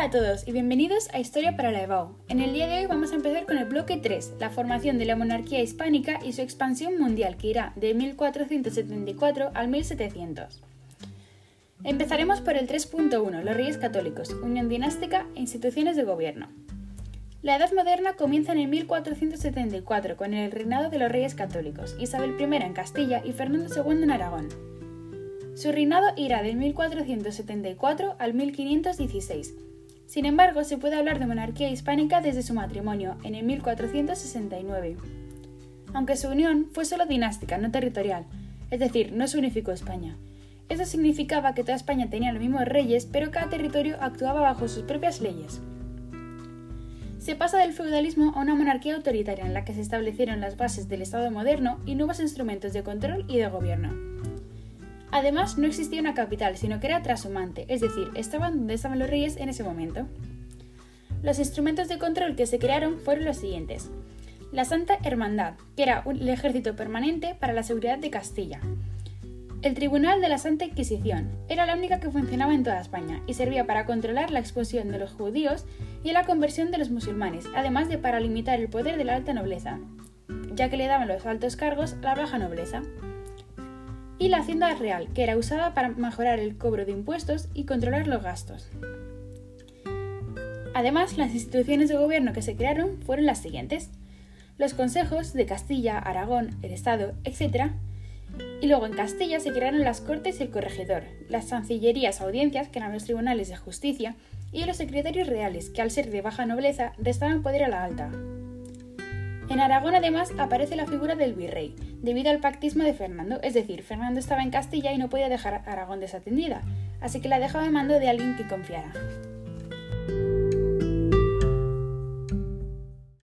a todos y bienvenidos a Historia para la EBAU. En el día de hoy vamos a empezar con el bloque 3, la formación de la monarquía hispánica y su expansión mundial que irá de 1474 al 1700. Empezaremos por el 3.1, los reyes católicos, unión dinástica e instituciones de gobierno. La Edad Moderna comienza en el 1474 con el reinado de los reyes católicos, Isabel I en Castilla y Fernando II en Aragón. Su reinado irá del 1474 al 1516. Sin embargo, se puede hablar de monarquía hispánica desde su matrimonio, en el 1469. Aunque su unión fue solo dinástica, no territorial, es decir, no se unificó España. Eso significaba que toda España tenía los mismos reyes, pero cada territorio actuaba bajo sus propias leyes. Se pasa del feudalismo a una monarquía autoritaria en la que se establecieron las bases del Estado moderno y nuevos instrumentos de control y de gobierno. Además, no existía una capital, sino que era trashumante, es decir, estaban donde estaban los reyes en ese momento. Los instrumentos de control que se crearon fueron los siguientes. La Santa Hermandad, que era el ejército permanente para la seguridad de Castilla. El Tribunal de la Santa Inquisición era la única que funcionaba en toda España y servía para controlar la expulsión de los judíos y la conversión de los musulmanes, además de para limitar el poder de la alta nobleza, ya que le daban los altos cargos a la baja nobleza y la Hacienda Real, que era usada para mejorar el cobro de impuestos y controlar los gastos. Además, las instituciones de gobierno que se crearon fueron las siguientes. Los consejos de Castilla, Aragón, el Estado, etc. Y luego en Castilla se crearon las Cortes y el Corregidor, las Cancillerías Audiencias, que eran los tribunales de justicia, y los secretarios reales, que al ser de baja nobleza restaban poder a la alta. En Aragón además aparece la figura del virrey, debido al pactismo de Fernando, es decir, Fernando estaba en Castilla y no podía dejar Aragón desatendida, así que la dejaba de mando de alguien que confiara.